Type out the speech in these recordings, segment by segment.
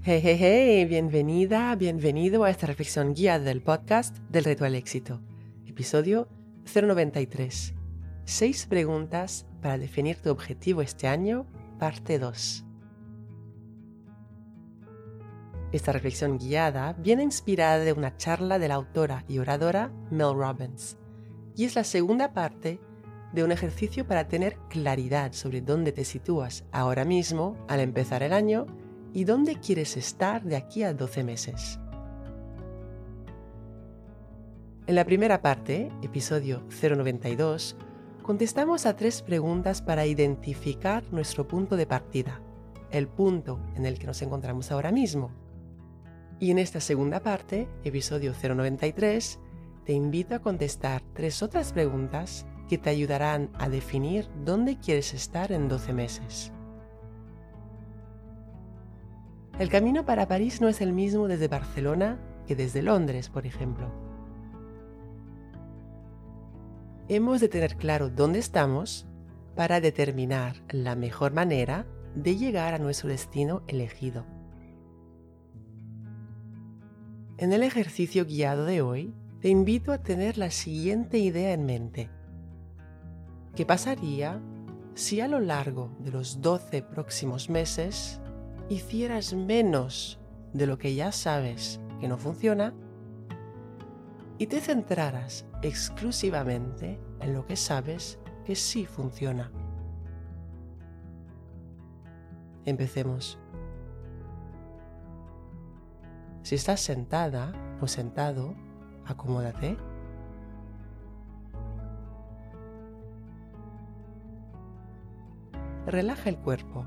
Hey, hey, hey, bienvenida, bienvenido a esta reflexión guía del podcast del Reto al Éxito, episodio 093. Seis preguntas para definir tu objetivo este año, parte 2. Esta reflexión guiada viene inspirada de una charla de la autora y oradora Mel Robbins y es la segunda parte de un ejercicio para tener claridad sobre dónde te sitúas ahora mismo al empezar el año y dónde quieres estar de aquí a 12 meses. En la primera parte, episodio 092, contestamos a tres preguntas para identificar nuestro punto de partida, el punto en el que nos encontramos ahora mismo. Y en esta segunda parte, episodio 093, te invito a contestar tres otras preguntas que te ayudarán a definir dónde quieres estar en 12 meses. El camino para París no es el mismo desde Barcelona que desde Londres, por ejemplo. Hemos de tener claro dónde estamos para determinar la mejor manera de llegar a nuestro destino elegido. En el ejercicio guiado de hoy, te invito a tener la siguiente idea en mente. ¿Qué pasaría si a lo largo de los 12 próximos meses hicieras menos de lo que ya sabes que no funciona y te centraras exclusivamente en lo que sabes que sí funciona. Empecemos. Si estás sentada o sentado, acomódate. Relaja el cuerpo.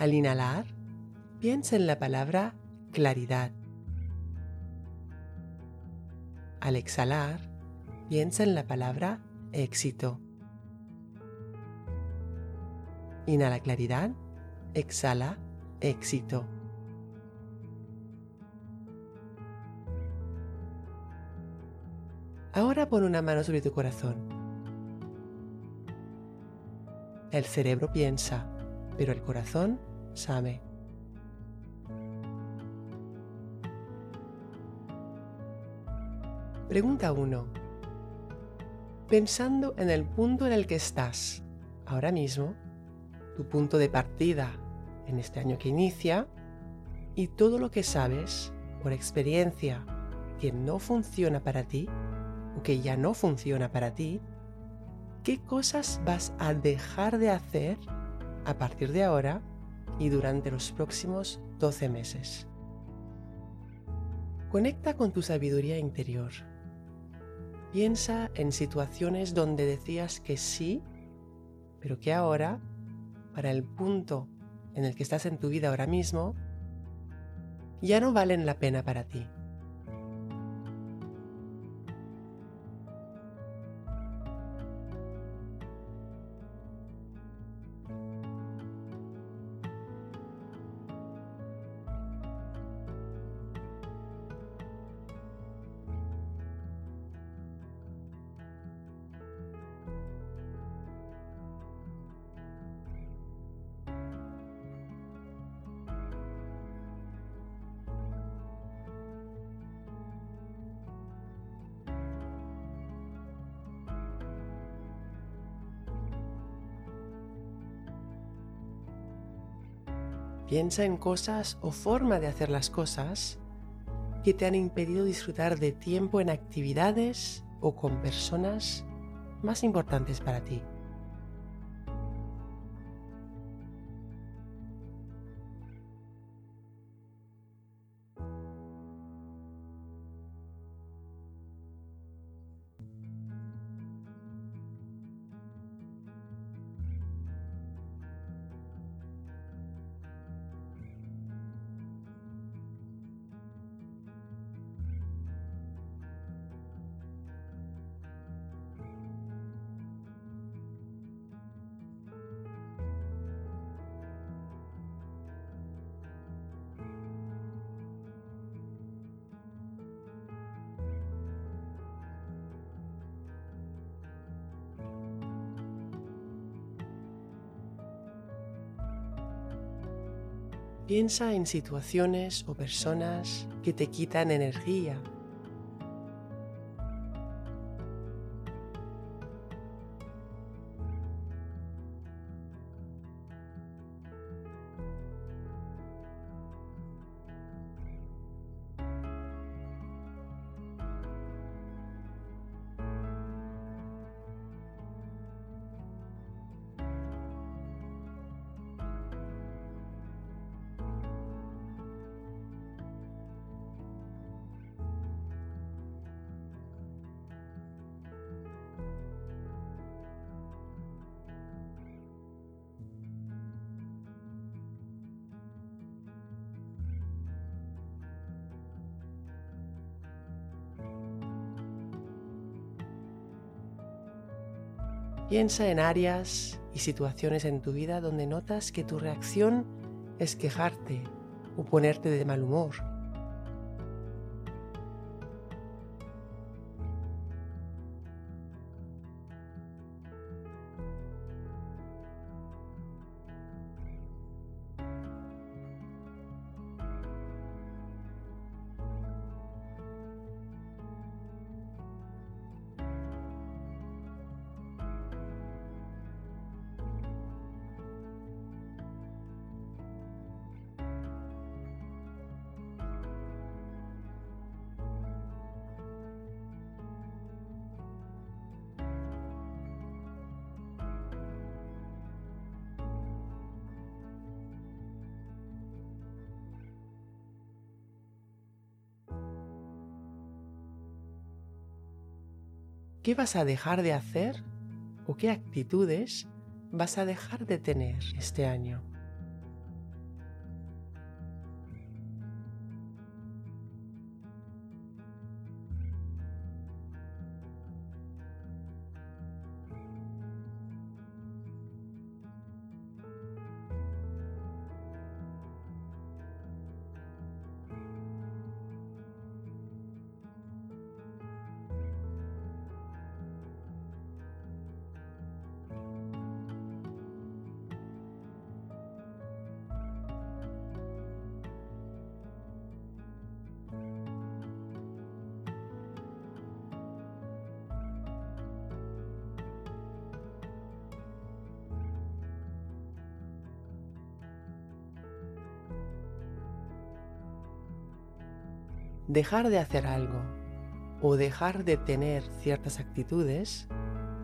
Al inhalar, piensa en la palabra claridad. Al exhalar, piensa en la palabra éxito. Inhala claridad, exhala éxito. Ahora pon una mano sobre tu corazón. El cerebro piensa, pero el corazón sabe. Pregunta 1. Pensando en el punto en el que estás ahora mismo, tu punto de partida en este año que inicia y todo lo que sabes por experiencia que no funciona para ti o que ya no funciona para ti, ¿qué cosas vas a dejar de hacer a partir de ahora y durante los próximos 12 meses. Conecta con tu sabiduría interior. Piensa en situaciones donde decías que sí, pero que ahora, para el punto en el que estás en tu vida ahora mismo, ya no valen la pena para ti. Piensa en cosas o forma de hacer las cosas que te han impedido disfrutar de tiempo en actividades o con personas más importantes para ti. Piensa en situaciones o personas que te quitan energía Piensa en áreas y situaciones en tu vida donde notas que tu reacción es quejarte o ponerte de mal humor. ¿Qué vas a dejar de hacer o qué actitudes vas a dejar de tener este año? Dejar de hacer algo o dejar de tener ciertas actitudes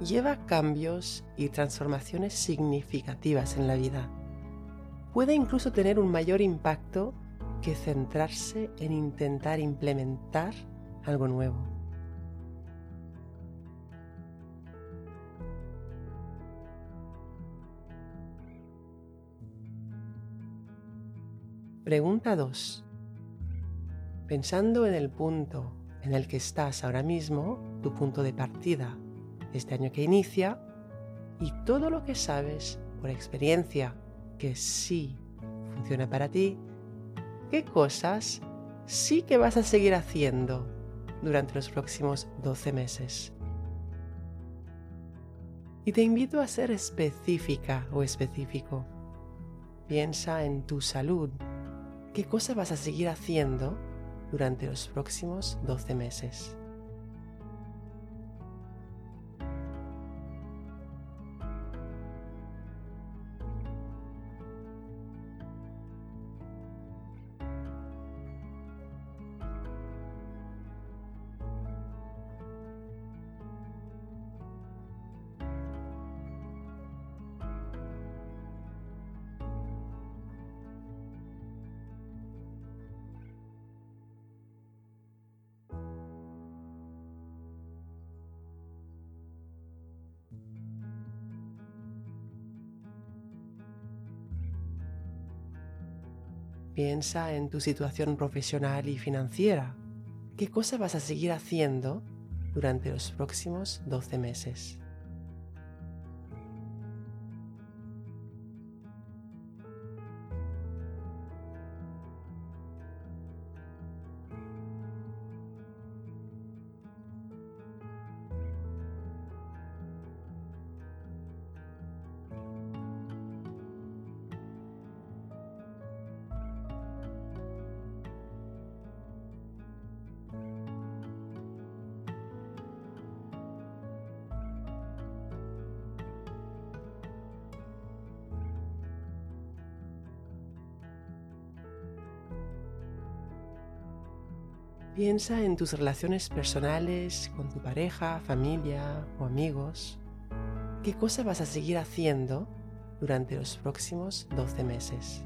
lleva cambios y transformaciones significativas en la vida. Puede incluso tener un mayor impacto que centrarse en intentar implementar algo nuevo. Pregunta 2. Pensando en el punto en el que estás ahora mismo, tu punto de partida este año que inicia, y todo lo que sabes por experiencia que sí funciona para ti, qué cosas sí que vas a seguir haciendo durante los próximos 12 meses. Y te invito a ser específica o específico. Piensa en tu salud. ¿Qué cosa vas a seguir haciendo durante los próximos 12 meses. Piensa en tu situación profesional y financiera. ¿Qué cosa vas a seguir haciendo durante los próximos 12 meses? Piensa en tus relaciones personales con tu pareja, familia o amigos. ¿Qué cosa vas a seguir haciendo durante los próximos 12 meses?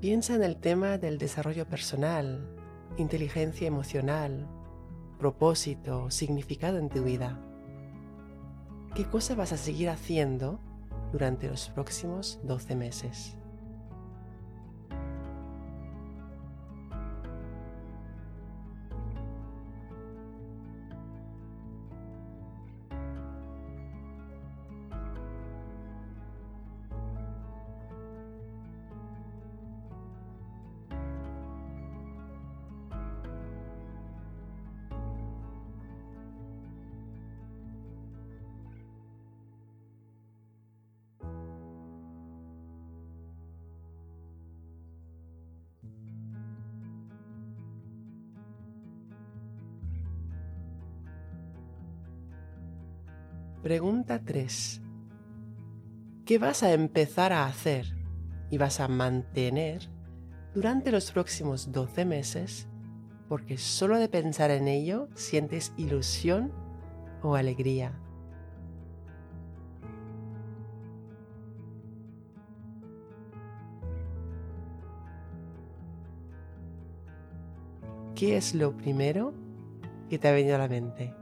Piensa en el tema del desarrollo personal, inteligencia emocional, propósito, significado en tu vida. ¿Qué cosa vas a seguir haciendo durante los próximos 12 meses? Pregunta 3. ¿Qué vas a empezar a hacer y vas a mantener durante los próximos 12 meses porque solo de pensar en ello sientes ilusión o alegría? ¿Qué es lo primero que te ha venido a la mente?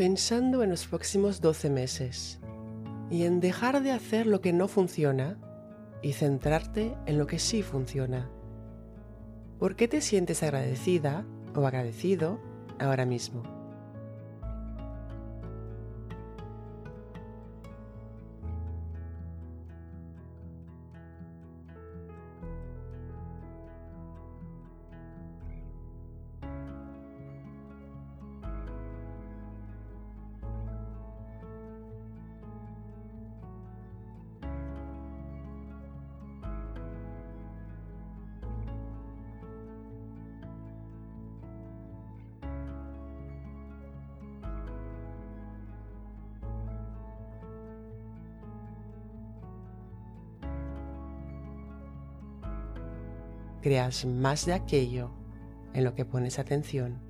Pensando en los próximos 12 meses y en dejar de hacer lo que no funciona y centrarte en lo que sí funciona. ¿Por qué te sientes agradecida o agradecido ahora mismo? Creas más de aquello en lo que pones atención.